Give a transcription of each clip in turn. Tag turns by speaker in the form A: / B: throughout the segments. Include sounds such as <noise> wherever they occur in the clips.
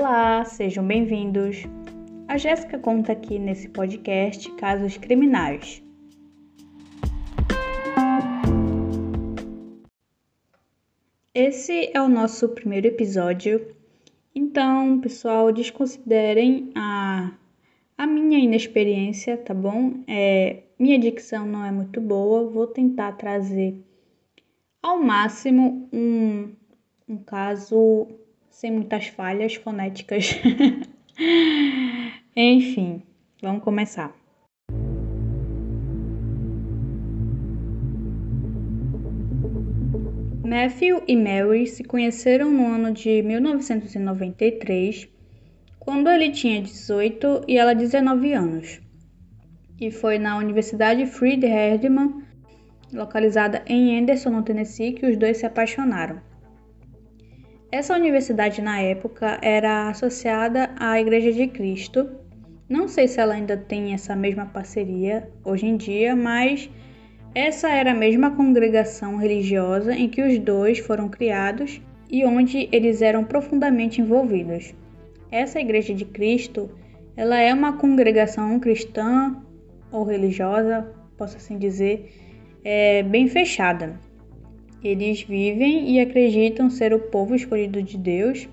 A: Olá, sejam bem-vindos. A Jéssica conta aqui nesse podcast casos criminais. Esse é o nosso primeiro episódio, então, pessoal, desconsiderem a, a minha inexperiência, tá bom? É, minha dicção não é muito boa, vou tentar trazer ao máximo um, um caso sem muitas falhas fonéticas. <laughs> Enfim, vamos começar. Matthew e Mary se conheceram no ano de 1993, quando ele tinha 18 e ela 19 anos. E foi na Universidade Freed Herdman, localizada em Anderson, no Tennessee, que os dois se apaixonaram. Essa universidade na época era associada à Igreja de Cristo. Não sei se ela ainda tem essa mesma parceria hoje em dia, mas essa era a mesma congregação religiosa em que os dois foram criados e onde eles eram profundamente envolvidos. Essa Igreja de Cristo, ela é uma congregação cristã ou religiosa, posso assim dizer, é, bem fechada. Eles vivem e acreditam ser o povo escolhido de Deus.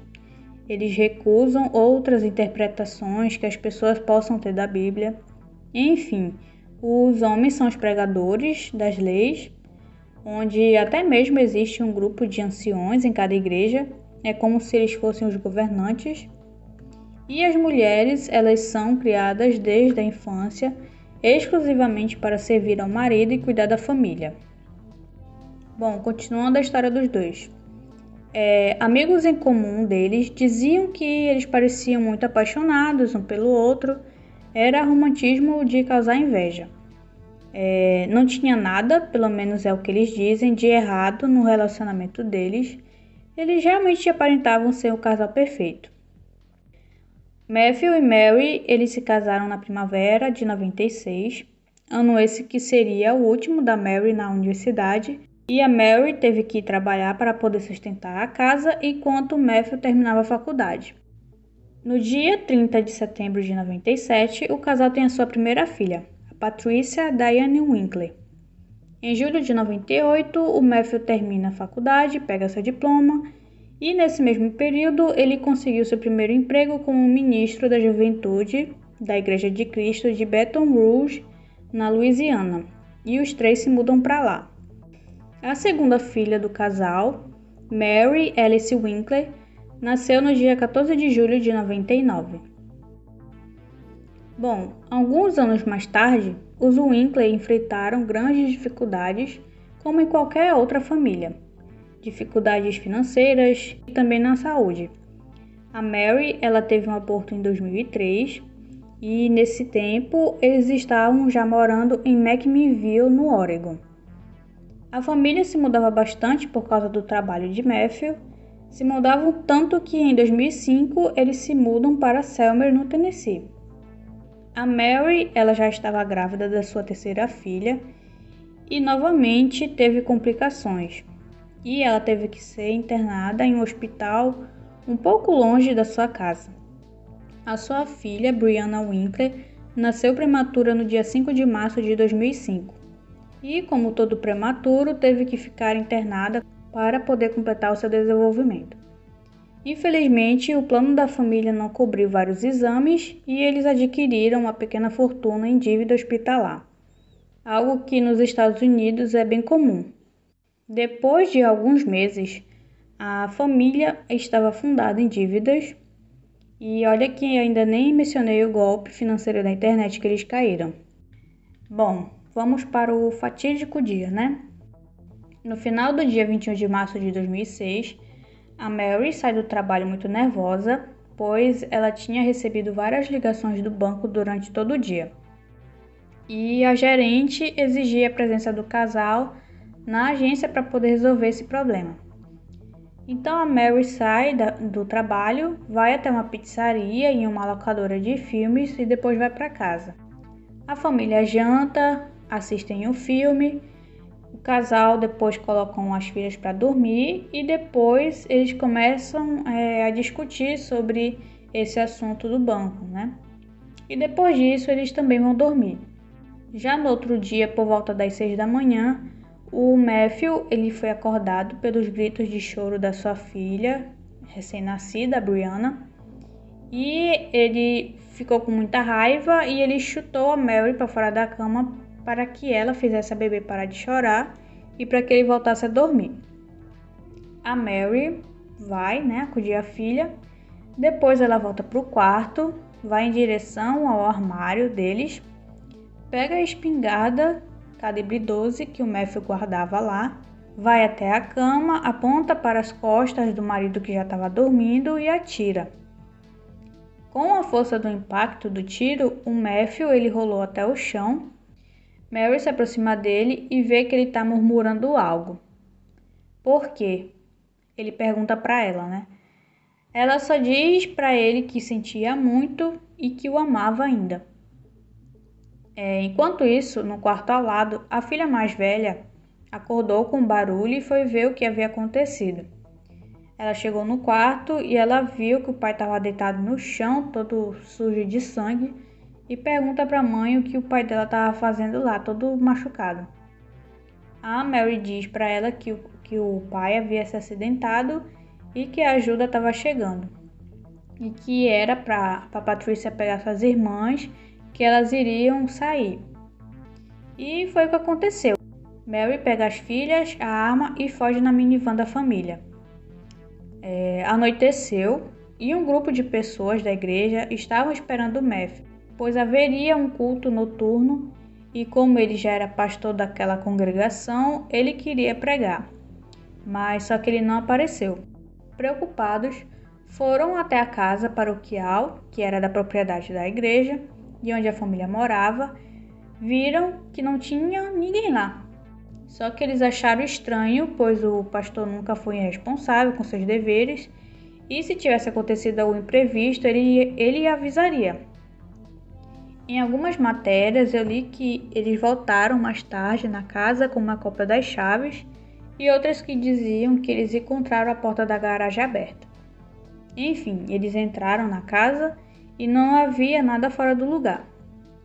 A: Eles recusam outras interpretações que as pessoas possam ter da Bíblia. Enfim, os homens são os pregadores das leis, onde até mesmo existe um grupo de anciões em cada igreja, é como se eles fossem os governantes. E as mulheres, elas são criadas desde a infância exclusivamente para servir ao marido e cuidar da família. Bom, continuando a história dos dois. É, amigos em comum deles diziam que eles pareciam muito apaixonados um pelo outro era romantismo de causar inveja. É, não tinha nada, pelo menos é o que eles dizem, de errado no relacionamento deles. Eles realmente aparentavam ser o casal perfeito. Matthew e Mary, eles se casaram na primavera de 96, ano esse que seria o último da Mary na universidade, e a Mary teve que trabalhar para poder sustentar a casa enquanto Matthew terminava a faculdade. No dia 30 de setembro de 97, o casal tem a sua primeira filha, a Patricia Diane Winkler. Em julho de 98, o Matthew termina a faculdade, pega seu diploma e, nesse mesmo período, ele conseguiu seu primeiro emprego como ministro da Juventude da Igreja de Cristo de Baton Rouge, na Louisiana, e os três se mudam para lá. A segunda filha do casal, Mary Alice Winkler, nasceu no dia 14 de julho de 99. Bom, alguns anos mais tarde, os Winkler enfrentaram grandes dificuldades, como em qualquer outra família. Dificuldades financeiras e também na saúde. A Mary, ela teve um aborto em 2003 e nesse tempo eles estavam já morando em McMinnville, no Oregon. A família se mudava bastante por causa do trabalho de Matthew se mudavam tanto que em 2005 eles se mudam para Selmer, no Tennessee. A Mary, ela já estava grávida da sua terceira filha e novamente teve complicações. E ela teve que ser internada em um hospital um pouco longe da sua casa. A sua filha, Brianna Winkler, nasceu prematura no dia 5 de março de 2005. E, como todo prematuro, teve que ficar internada para poder completar o seu desenvolvimento. Infelizmente, o plano da família não cobriu vários exames e eles adquiriram uma pequena fortuna em dívida hospitalar, algo que nos Estados Unidos é bem comum. Depois de alguns meses, a família estava fundada em dívidas e olha que ainda nem mencionei o golpe financeiro da internet que eles caíram. Bom, vamos para o fatídico dia, né? No final do dia 21 de março de 2006, a Mary sai do trabalho muito nervosa, pois ela tinha recebido várias ligações do banco durante todo o dia. E a gerente exigia a presença do casal na agência para poder resolver esse problema. Então a Mary sai do trabalho, vai até uma pizzaria e uma locadora de filmes e depois vai para casa. A família janta, assistem o filme o casal depois colocam as filhas para dormir e depois eles começam é, a discutir sobre esse assunto do banco, né? E depois disso eles também vão dormir. Já no outro dia, por volta das seis da manhã, o Matthew ele foi acordado pelos gritos de choro da sua filha recém-nascida, Brianna, e ele ficou com muita raiva e ele chutou a Mary para fora da cama para que ela fizesse a bebê parar de chorar e para que ele voltasse a dormir. A Mary vai, né, acudir a filha. Depois ela volta para o quarto, vai em direção ao armário deles, pega a espingarda calibre 12 que o Matthew guardava lá, vai até a cama, aponta para as costas do marido que já estava dormindo e atira. Com a força do impacto do tiro, o Matthew ele rolou até o chão. Mary se aproxima dele e vê que ele está murmurando algo. Por quê? Ele pergunta para ela, né? Ela só diz para ele que sentia muito e que o amava ainda. É, enquanto isso, no quarto ao lado, a filha mais velha acordou com um barulho e foi ver o que havia acontecido. Ela chegou no quarto e ela viu que o pai estava deitado no chão, todo sujo de sangue, e pergunta para a mãe o que o pai dela estava fazendo lá, todo machucado. A Mary diz para ela que o, que o pai havia se acidentado e que a ajuda estava chegando, e que era para Patrícia pegar suas irmãs, que elas iriam sair. E foi o que aconteceu. Mary pega as filhas, a arma e foge na minivan da família. É, anoiteceu e um grupo de pessoas da igreja estavam esperando Matthew, pois haveria um culto noturno e, como ele já era pastor daquela congregação, ele queria pregar. Mas só que ele não apareceu. Preocupados, foram até a casa paroquial, que era da propriedade da igreja e onde a família morava, viram que não tinha ninguém lá. Só que eles acharam estranho, pois o pastor nunca foi responsável com seus deveres, e se tivesse acontecido algum imprevisto, ele, ele avisaria. Em algumas matérias eu li que eles voltaram mais tarde na casa com uma cópia das chaves e outras que diziam que eles encontraram a porta da garagem aberta. Enfim, eles entraram na casa e não havia nada fora do lugar.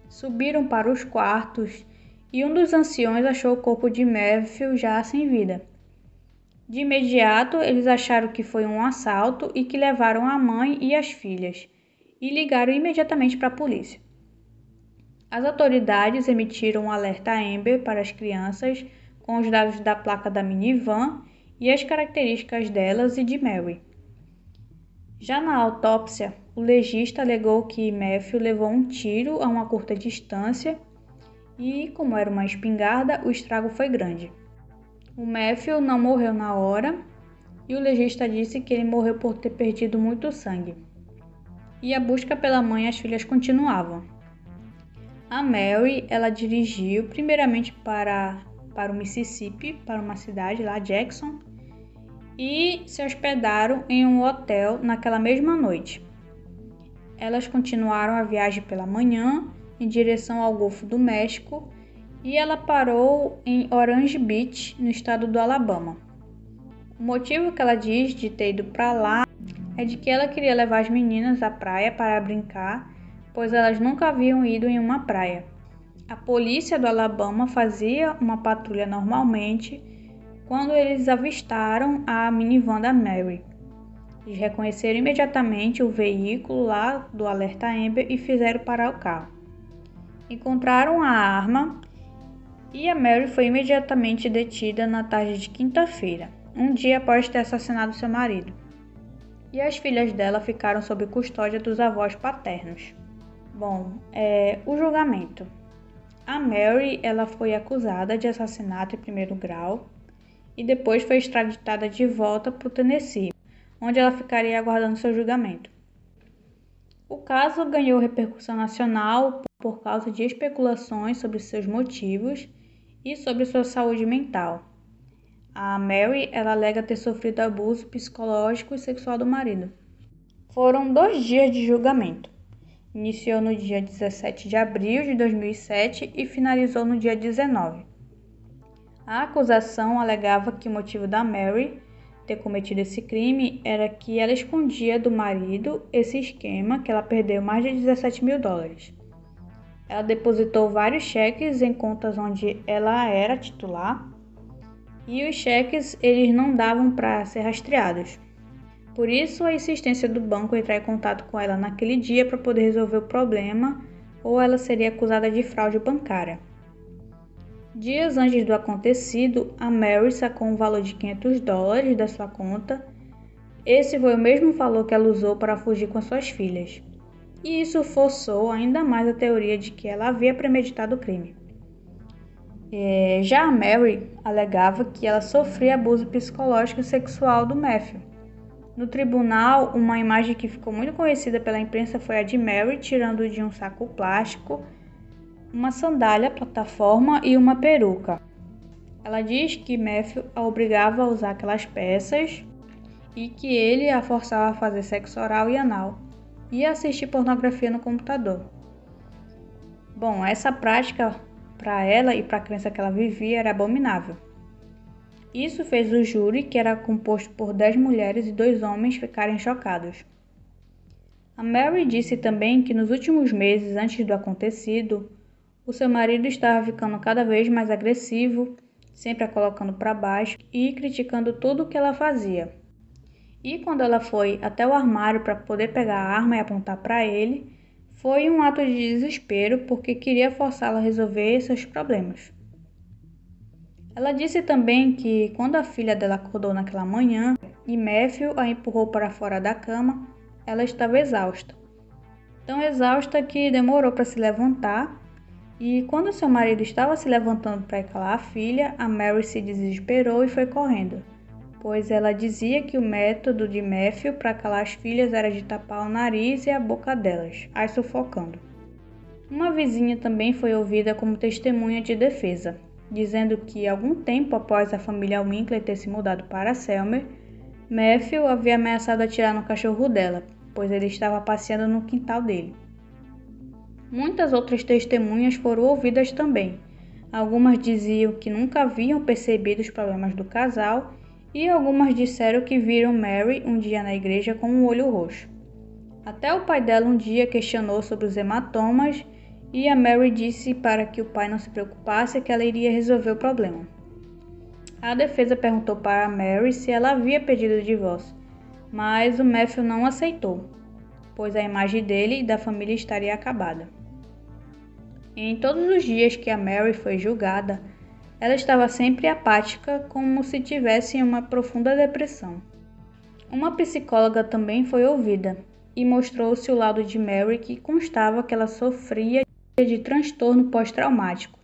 A: Subiram para os quartos e um dos anciões achou o corpo de Matthew já sem vida. De imediato, eles acharam que foi um assalto e que levaram a mãe e as filhas, e ligaram imediatamente para a polícia. As autoridades emitiram um alerta Amber para as crianças com os dados da placa da minivan e as características delas e de Mary. Já na autópsia, o legista alegou que Matthew levou um tiro a uma curta distância e, como era uma espingarda, o estrago foi grande. O Matthew não morreu na hora e o legista disse que ele morreu por ter perdido muito sangue. E a busca pela mãe e as filhas continuavam. A Mary, ela dirigiu primeiramente para, para o Mississippi, para uma cidade lá, Jackson, e se hospedaram em um hotel naquela mesma noite. Elas continuaram a viagem pela manhã em direção ao Golfo do México e ela parou em Orange Beach, no estado do Alabama. O motivo que ela diz de ter ido para lá é de que ela queria levar as meninas à praia para brincar, pois elas nunca haviam ido em uma praia. A polícia do Alabama fazia uma patrulha normalmente quando eles avistaram a minivan da Mary. Eles reconheceram imediatamente o veículo lá do alerta Amber e fizeram parar o carro encontraram a arma e a Mary foi imediatamente detida na tarde de quinta-feira, um dia após ter assassinado seu marido. E as filhas dela ficaram sob custódia dos avós paternos. Bom, é, o julgamento. A Mary ela foi acusada de assassinato em primeiro grau e depois foi extraditada de volta para o Tennessee, onde ela ficaria aguardando seu julgamento. O caso ganhou repercussão nacional por causa de especulações sobre seus motivos e sobre sua saúde mental. A Mary ela alega ter sofrido abuso psicológico e sexual do marido. Foram dois dias de julgamento. Iniciou no dia 17 de abril de 2007 e finalizou no dia 19. A acusação alegava que o motivo da Mary ter cometido esse crime era que ela escondia do marido esse esquema que ela perdeu mais de 17 mil dólares. Ela depositou vários cheques em contas onde ela era titular e os cheques eles não davam para ser rastreados. Por isso a insistência do banco entrar em contato com ela naquele dia para poder resolver o problema ou ela seria acusada de fraude bancária. Dias antes do acontecido, a Mary sacou um valor de 500 dólares da sua conta. Esse foi o mesmo valor que ela usou para fugir com suas filhas. E isso forçou ainda mais a teoria de que ela havia premeditado o crime. É, já a Mary alegava que ela sofria abuso psicológico e sexual do Matthew. No tribunal, uma imagem que ficou muito conhecida pela imprensa foi a de Mary tirando de um saco plástico uma sandália, plataforma e uma peruca. Ela diz que Matthew a obrigava a usar aquelas peças e que ele a forçava a fazer sexo oral e anal e a assistir pornografia no computador. Bom, essa prática para ela e para a crença que ela vivia era abominável. Isso fez o júri, que era composto por 10 mulheres e dois homens, ficarem chocados. A Mary disse também que nos últimos meses antes do acontecido, o seu marido estava ficando cada vez mais agressivo, sempre a colocando para baixo e criticando tudo o que ela fazia. E quando ela foi até o armário para poder pegar a arma e apontar para ele, foi um ato de desespero porque queria forçá-la a resolver seus problemas. Ela disse também que quando a filha dela acordou naquela manhã e Matthew a empurrou para fora da cama, ela estava exausta. Tão exausta que demorou para se levantar e quando seu marido estava se levantando para calar a filha, a Mary se desesperou e foi correndo, pois ela dizia que o método de Matthew para calar as filhas era de tapar o nariz e a boca delas, as sufocando. Uma vizinha também foi ouvida como testemunha de defesa, dizendo que algum tempo após a família Winkler ter se mudado para Selmer, Matthew havia ameaçado atirar no cachorro dela, pois ele estava passeando no quintal dele. Muitas outras testemunhas foram ouvidas também. Algumas diziam que nunca haviam percebido os problemas do casal e algumas disseram que viram Mary um dia na igreja com um olho roxo. Até o pai dela um dia questionou sobre os hematomas e a Mary disse para que o pai não se preocupasse que ela iria resolver o problema. A defesa perguntou para Mary se ela havia pedido o divórcio, mas o Matthew não aceitou, pois a imagem dele e da família estaria acabada. Em todos os dias que a Mary foi julgada, ela estava sempre apática, como se tivesse uma profunda depressão. Uma psicóloga também foi ouvida e mostrou-se o lado de Mary que constava que ela sofria de transtorno pós-traumático,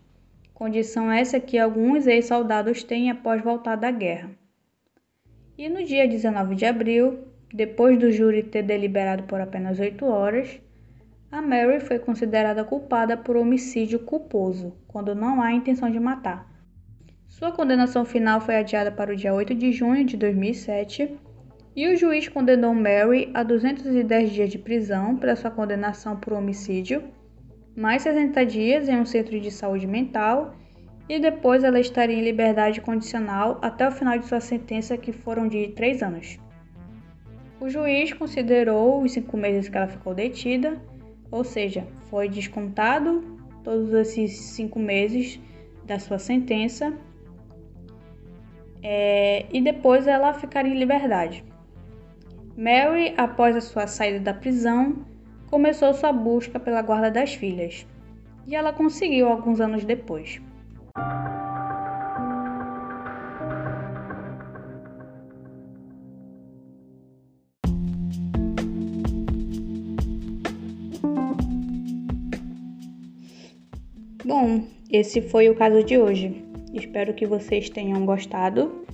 A: condição essa que alguns ex-soldados têm após voltar da guerra. E no dia 19 de abril, depois do júri ter deliberado por apenas oito horas, a Mary foi considerada culpada por homicídio culposo, quando não há intenção de matar. Sua condenação final foi adiada para o dia 8 de junho de 2007 e o juiz condenou Mary a 210 dias de prisão pela sua condenação por homicídio, mais 60 dias em um centro de saúde mental e depois ela estaria em liberdade condicional até o final de sua sentença, que foram de 3 anos. O juiz considerou os cinco meses que ela ficou detida ou seja, foi descontado todos esses cinco meses da sua sentença é, e depois ela ficaria em liberdade. Mary, após a sua saída da prisão, começou sua busca pela guarda das filhas e ela conseguiu alguns anos depois. Bom, esse foi o caso de hoje. Espero que vocês tenham gostado.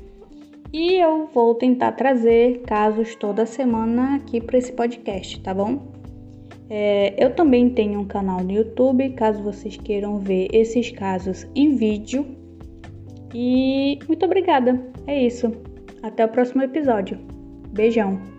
A: E eu vou tentar trazer casos toda semana aqui para esse podcast, tá bom? É, eu também tenho um canal no YouTube, caso vocês queiram ver esses casos em vídeo. E muito obrigada. É isso. Até o próximo episódio. Beijão.